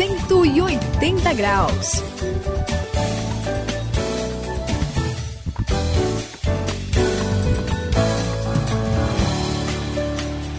180 graus.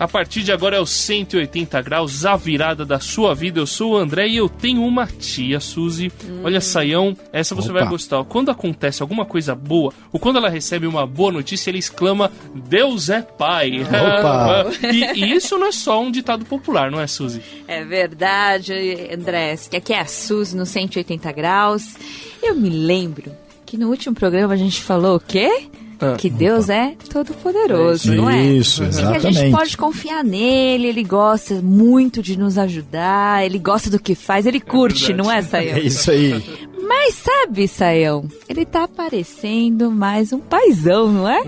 A partir de agora é o 180 graus, a virada da sua vida. Eu sou o André e eu tenho uma tia, Suzy. Hum. Olha, Saião, essa você Opa. vai gostar. Quando acontece alguma coisa boa, ou quando ela recebe uma boa notícia, ele exclama: Deus é Pai. Opa. e, e, isso não é só um ditado popular, não é, Suzy? É verdade, André. Que aqui é a Suzy no 180 graus. Eu me lembro que no último programa a gente falou o quê? Ah, que Deus opa. é todo poderoso, é não é? Isso, exatamente. Que a gente pode confiar nele, ele gosta muito de nos ajudar, ele gosta do que faz, ele curte, é não é, Sayão? É isso aí. Mas sabe, Sayão, ele tá parecendo mais um paizão, não é?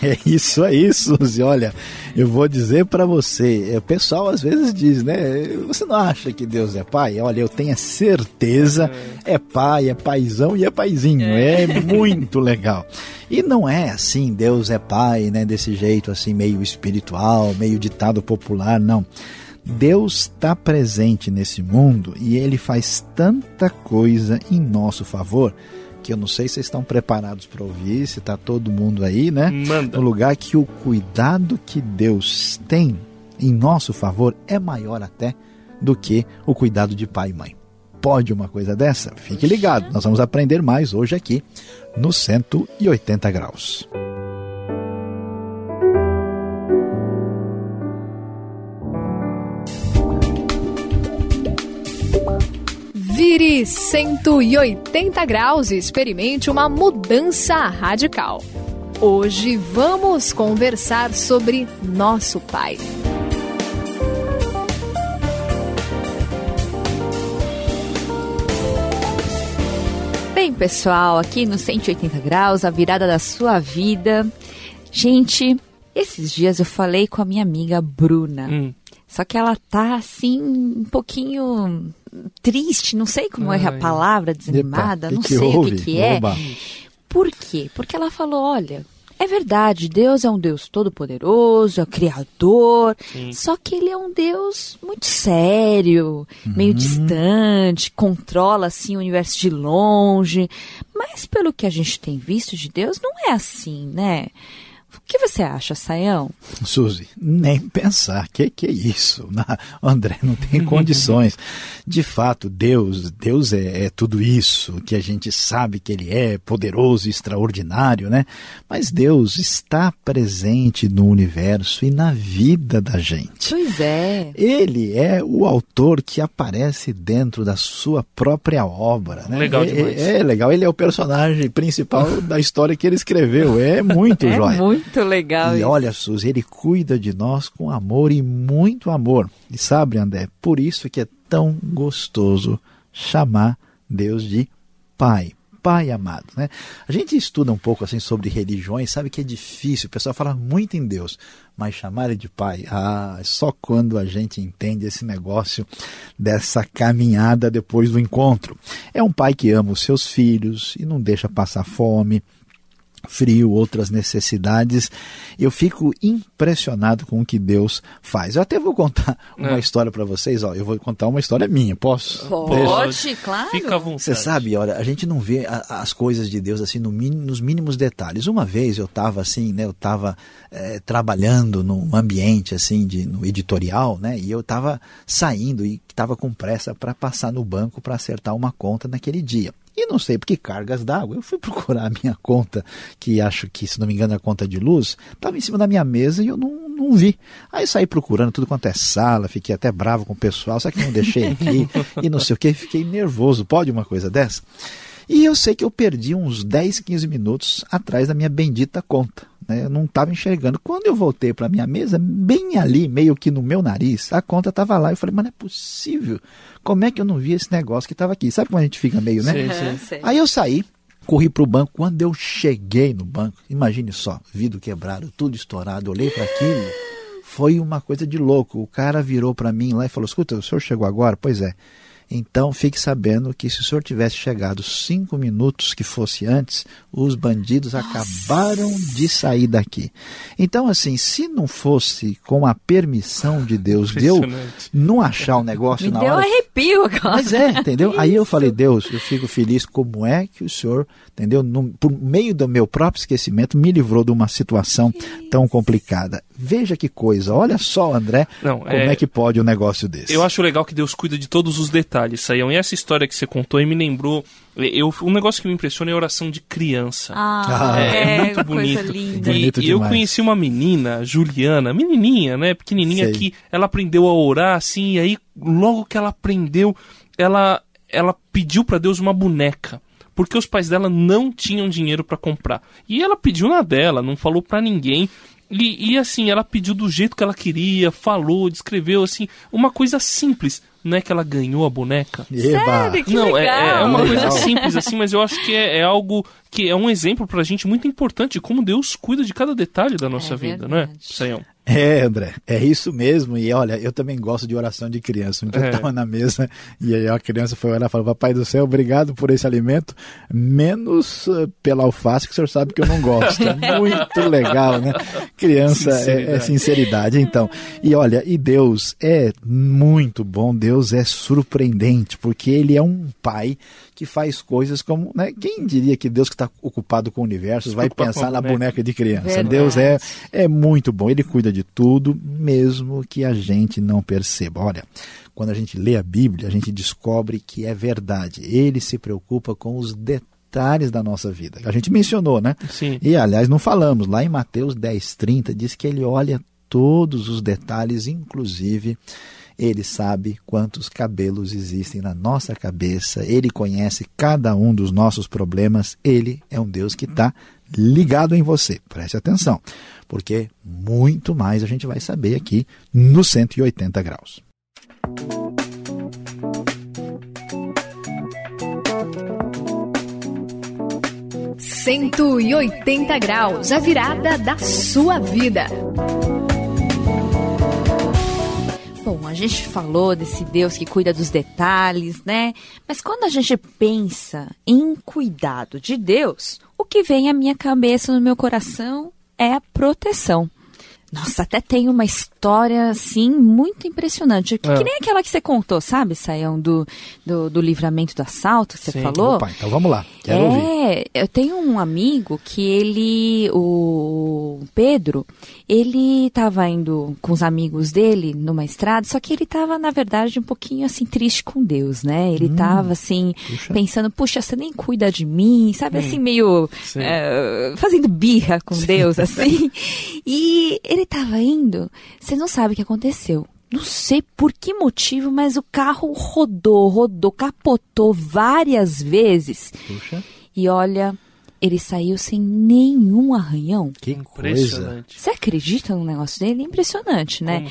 É, é isso aí, Suzy. Olha, eu vou dizer para você, é, o pessoal às vezes diz, né? Você não acha que Deus é pai? Olha, eu tenho certeza, é pai, é paizão e é paizinho. É, é muito legal. E não é assim, Deus é pai, né? Desse jeito assim, meio espiritual, meio ditado popular, não. Deus está presente nesse mundo e ele faz tanta coisa em nosso favor que eu não sei se vocês estão preparados para ouvir, se está todo mundo aí, né? Manda. No lugar que o cuidado que Deus tem em nosso favor é maior até do que o cuidado de pai e mãe. Pode uma coisa dessa? Fique ligado, nós vamos aprender mais hoje aqui no 180 graus. Vire 180 graus e experimente uma mudança radical. Hoje vamos conversar sobre nosso Pai. Bem, pessoal, aqui no 180 graus, a virada da sua vida. Gente, esses dias eu falei com a minha amiga Bruna. Hum. Só que ela tá assim, um pouquinho triste, não sei como Ai. é a palavra, desanimada, Epa, não que sei o que, que é. Por quê? Porque ela falou: olha, é verdade, Deus é um Deus todo-poderoso, é o Criador, Sim. só que ele é um Deus muito sério, uhum. meio distante, controla assim o universo de longe. Mas pelo que a gente tem visto de Deus, não é assim, né? O que você acha, Saião? Suzy, nem pensar. Que que é isso? Não, André, não tem condições. De fato, Deus, Deus é, é, tudo isso que a gente sabe que Ele é, poderoso e extraordinário, né? Mas Deus está presente no universo e na vida da gente. Pois é. Ele é o autor que aparece dentro da sua própria obra, né? Legal demais. É, é legal. Ele é o personagem principal da história que ele escreveu. É muito é jóia. Muito muito legal. E isso. olha, Suzy, ele cuida de nós com amor e muito amor. E sabe, André, por isso que é tão gostoso chamar Deus de Pai. Pai amado, né? A gente estuda um pouco assim sobre religiões, sabe que é difícil, o pessoal fala muito em Deus, mas chamar ele de pai, ah, é só quando a gente entende esse negócio dessa caminhada depois do encontro. É um pai que ama os seus filhos e não deixa passar fome, frio, outras necessidades. Eu fico impressionado com o que Deus faz. Eu até vou contar uma é. história para vocês. Ó, eu vou contar uma história minha. Posso? Pode, claro. Fica à vontade. Você sabe, olha, a gente não vê a, as coisas de Deus assim no nos mínimos detalhes. Uma vez eu estava assim, né? Eu estava é, trabalhando num ambiente assim de no editorial, né? E eu estava saindo e estava com pressa para passar no banco para acertar uma conta naquele dia. E não sei por que cargas d'água. Eu fui procurar a minha conta, que acho que, se não me engano, é a conta de luz, estava em cima da minha mesa e eu não, não vi. Aí saí procurando tudo quanto é sala, fiquei até bravo com o pessoal, só que não deixei aqui e não sei o que, fiquei nervoso. Pode uma coisa dessa? E eu sei que eu perdi uns 10, 15 minutos atrás da minha bendita conta. Né? Eu não estava enxergando. Quando eu voltei para a minha mesa, bem ali, meio que no meu nariz, a conta estava lá. Eu falei, mas não é possível. Como é que eu não vi esse negócio que estava aqui? Sabe como a gente fica meio, né? Sim, sim. Aí eu saí, corri para o banco. Quando eu cheguei no banco, imagine só, vidro quebrado, tudo estourado, olhei para aquilo. Foi uma coisa de louco. O cara virou para mim lá e falou: Escuta, o senhor chegou agora? Pois é. Então fique sabendo que se o senhor tivesse chegado cinco minutos que fosse antes, os bandidos Nossa. acabaram de sair daqui. Então, assim, se não fosse com a permissão de Deus, de eu não achar o negócio Me na deu hora. arrepio agora. Mas é, entendeu? Aí eu falei, Deus, eu fico feliz como é que o senhor, entendeu? No, por meio do meu próprio esquecimento, me livrou de uma situação tão complicada. Veja que coisa, olha só, André, não, como é... é... que pode um negócio desse. Eu acho legal que Deus cuida de todos os detalhes, Saião. E essa história que você contou aí me lembrou. Eu, um negócio que me impressiona é a oração de criança. Ah, é, é, é muito bonito. E, e eu conheci uma menina, Juliana, menininha, né, pequenininha, Sei. que ela aprendeu a orar assim, e aí logo que ela aprendeu, ela, ela pediu para Deus uma boneca porque os pais dela não tinham dinheiro para comprar. E ela pediu na dela, não falou para ninguém. E, e, assim, ela pediu do jeito que ela queria, falou, descreveu assim, uma coisa simples. Não é que ela ganhou a boneca? Sério? Que não, é, é, uma coisa simples assim, mas eu acho que é, é, algo que é um exemplo pra gente muito importante de como Deus cuida de cada detalhe da nossa é vida, não é, Sayão? É, André, é isso mesmo. E olha, eu também gosto de oração de criança. Um dia é. eu estava na mesa e aí a criança foi olhar e falou: Papai do céu, obrigado por esse alimento, menos uh, pela alface, que o senhor sabe que eu não gosto. Muito legal, né? Criança sinceridade. É, é sinceridade, então. E olha, e Deus é muito bom, Deus é surpreendente, porque Ele é um pai que faz coisas como. Né? Quem diria que Deus que está ocupado com o universo vai pensar na boneca de criança? Verdade. Deus é, é muito bom, ele cuida de tudo, mesmo que a gente não perceba. Olha, quando a gente lê a Bíblia, a gente descobre que é verdade. Ele se preocupa com os detalhes da nossa vida. A gente mencionou, né? Sim. E aliás, não falamos. Lá em Mateus 10, 30, diz que ele olha todos os detalhes, inclusive ele sabe quantos cabelos existem na nossa cabeça, ele conhece cada um dos nossos problemas, ele é um Deus que está ligado em você. Preste atenção, porque muito mais a gente vai saber aqui no 180 graus. Cento e oitenta graus, a virada da sua vida. Bom, a gente falou desse Deus que cuida dos detalhes, né? Mas quando a gente pensa em cuidado de Deus, que vem à minha cabeça, no meu coração, é a proteção. Nossa, até tem uma história, assim, muito impressionante. Que, é. que nem aquela que você contou, sabe, Saião, do, do, do, livramento do assalto que você Sim. falou. Opa, então vamos lá, quero é, ouvir. Eu tenho um amigo que ele, o Pedro, ele estava indo com os amigos dele numa estrada, só que ele estava, na verdade, um pouquinho, assim, triste com Deus, né? Ele estava, hum, assim, puxa. pensando, puxa, você nem cuida de mim, sabe, hum, assim, meio é, fazendo birra com Sim. Deus, assim. e ele ele estava indo, você não sabe o que aconteceu. Não sei por que motivo, mas o carro rodou, rodou, capotou várias vezes. Puxa. E olha, ele saiu sem nenhum arranhão. Que coisa. Você acredita no negócio dele? Impressionante, né?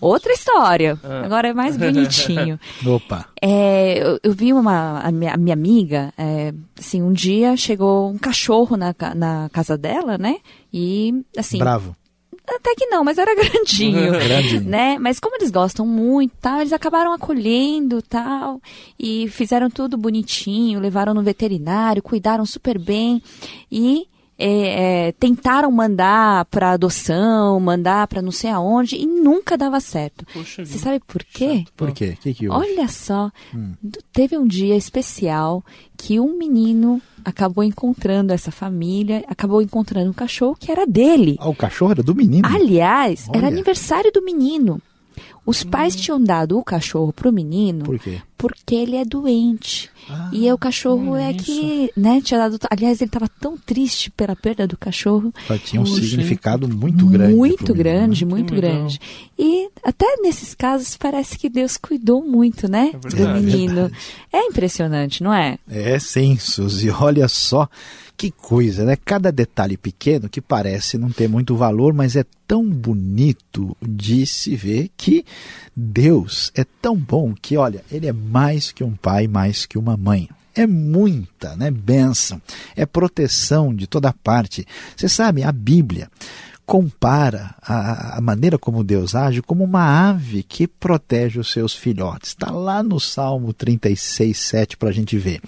Outra história. Ah. Agora é mais bonitinho. Opa. É, eu, eu, vi uma a minha, a minha amiga, é, assim, um dia chegou um cachorro na, na casa dela, né? E assim. Bravo. Até que não, mas era grandinho, grandinho. né? Mas como eles gostam muito, tal, eles acabaram acolhendo, tal, e fizeram tudo bonitinho, levaram no veterinário, cuidaram super bem e é, é, tentaram mandar para adoção, mandar para não sei aonde e nunca dava certo. Você sabe por quê? Chato. Por quê? Que que Olha só, hum. teve um dia especial que um menino acabou encontrando essa família, acabou encontrando um cachorro que era dele. Ah, o cachorro era do menino? Aliás, Olha. era aniversário do menino. Os pais hum. tinham dado o cachorro pro menino Por quê? porque ele é doente. Ah, e o cachorro é, é que, né, tinha dado. Aliás, ele estava tão triste pela perda do cachorro. tinha um Puxa, significado muito grande. Muito grande, menino, muito grande. E até nesses casos parece que Deus cuidou muito, né, é do menino. É, é impressionante, não é? É, sim, Suzy. Olha só que coisa, né? Cada detalhe pequeno que parece não ter muito valor, mas é tão bonito de se ver que Deus é tão bom que, olha, Ele é mais que um pai, mais que uma mãe. É muita, né? Bênção, é proteção de toda parte. Você sabe, a Bíblia compara a, a, maneira como Deus age como uma ave que protege os seus filhotes. Está lá no Salmo 36, 7 para a gente ver.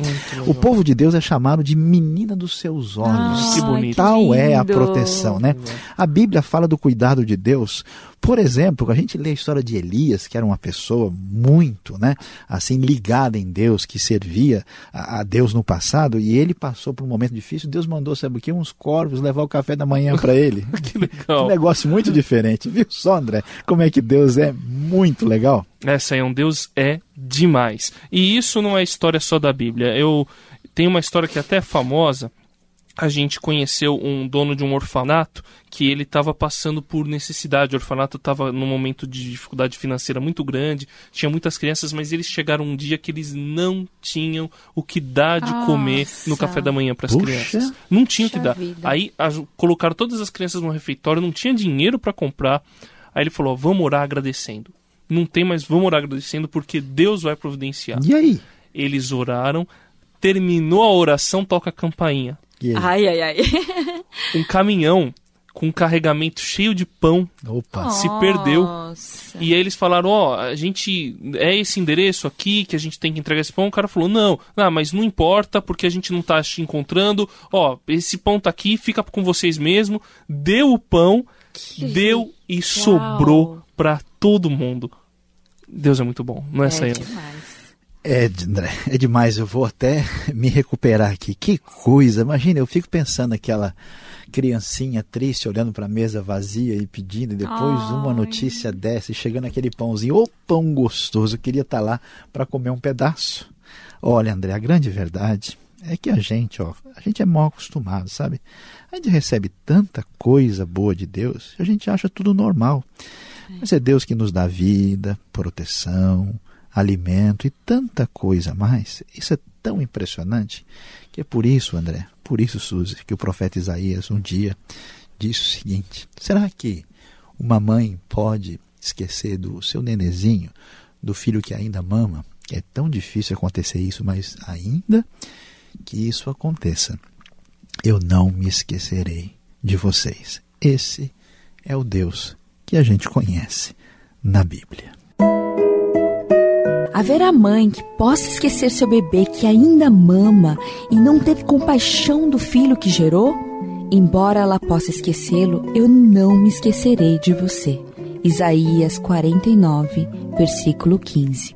O povo de Deus é chamado de menina dos seus olhos. Ah, que bonito. Tal é a proteção, né? A Bíblia fala do cuidado de Deus por exemplo, a gente lê a história de Elias, que era uma pessoa muito, né, assim ligada em Deus, que servia a, a Deus no passado, e ele passou por um momento difícil. Deus mandou, sabe o que? Uns corvos levar o café da manhã para ele. que legal. Um negócio muito diferente, viu só, André? Como é que Deus é muito legal? É um Deus é demais. E isso não é história só da Bíblia. Eu tenho uma história que é até famosa a gente conheceu um dono de um orfanato que ele estava passando por necessidade. O orfanato estava num momento de dificuldade financeira muito grande, tinha muitas crianças, mas eles chegaram um dia que eles não tinham o que dar de Nossa. comer no café da manhã para as crianças. Não tinha o que dar. Vida. Aí a, colocaram todas as crianças no refeitório, não tinha dinheiro para comprar. Aí ele falou: vamos orar agradecendo. Não tem mais, vamos orar agradecendo porque Deus vai providenciar. E aí? Eles oraram, terminou a oração, toca a campainha Ai, ai, ai. um caminhão com um carregamento cheio de pão Opa. se perdeu. E aí eles falaram, ó, oh, a gente é esse endereço aqui que a gente tem que entregar esse pão. O cara falou, não, não, mas não importa porque a gente não tá te encontrando. Ó, esse pão tá aqui, fica com vocês mesmo. Deu o pão, que deu e Uau. sobrou para todo mundo. Deus é muito bom, não é, é Sayão? É, André, é demais. Eu vou até me recuperar aqui. Que coisa! Imagina, eu fico pensando aquela criancinha triste olhando para a mesa vazia e pedindo, e depois Ai. uma notícia dessa, e chegando aquele pãozinho, ô pão gostoso, eu queria estar tá lá para comer um pedaço. Olha, André, a grande verdade é que a gente, ó, a gente é mal acostumado, sabe? A gente recebe tanta coisa boa de Deus, a gente acha tudo normal. Mas é Deus que nos dá vida, proteção, alimento e tanta coisa mais. Isso é tão impressionante que é por isso, André, por isso, Suzy, que o profeta Isaías um dia disse o seguinte: será que uma mãe pode esquecer do seu nenezinho, do filho que ainda mama? É tão difícil acontecer isso, mas ainda que isso aconteça, eu não me esquecerei de vocês. Esse é o Deus que a gente conhece na Bíblia. Haverá mãe que possa esquecer seu bebê que ainda mama e não ter compaixão do filho que gerou? Embora ela possa esquecê-lo, eu não me esquecerei de você. Isaías 49, versículo 15.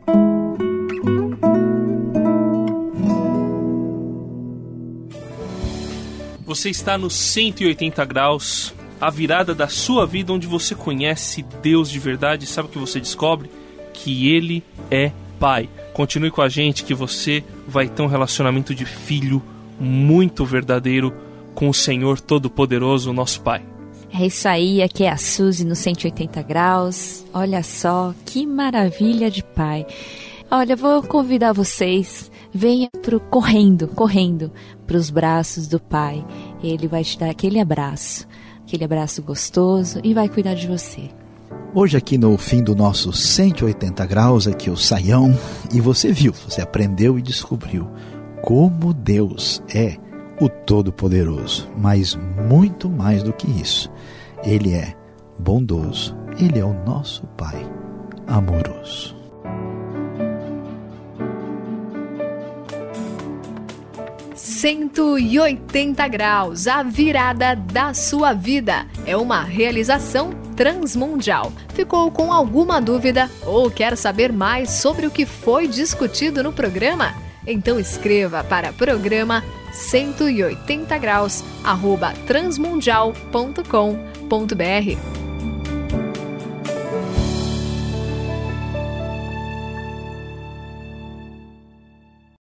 Você está no 180 graus, a virada da sua vida onde você conhece Deus de verdade, sabe o que você descobre? Que Ele é pai. Continue com a gente que você vai ter um relacionamento de filho muito verdadeiro com o Senhor Todo-Poderoso, nosso Pai. É isso aí, aqui é a Suzy no 180 graus. Olha só, que maravilha de pai. Olha, vou convidar vocês, venha pro correndo, correndo para os braços do pai. Ele vai te dar aquele abraço, aquele abraço gostoso e vai cuidar de você. Hoje aqui no fim do nosso 180 graus, aqui o Saião, e você viu, você aprendeu e descobriu como Deus é o Todo-Poderoso, mas muito mais do que isso. Ele é bondoso, ele é o nosso Pai amoroso. Cento e oitenta graus, a virada da sua vida é uma realização transmundial. Ficou com alguma dúvida ou quer saber mais sobre o que foi discutido no programa? Então escreva para programa 180 graus transmundial.com.br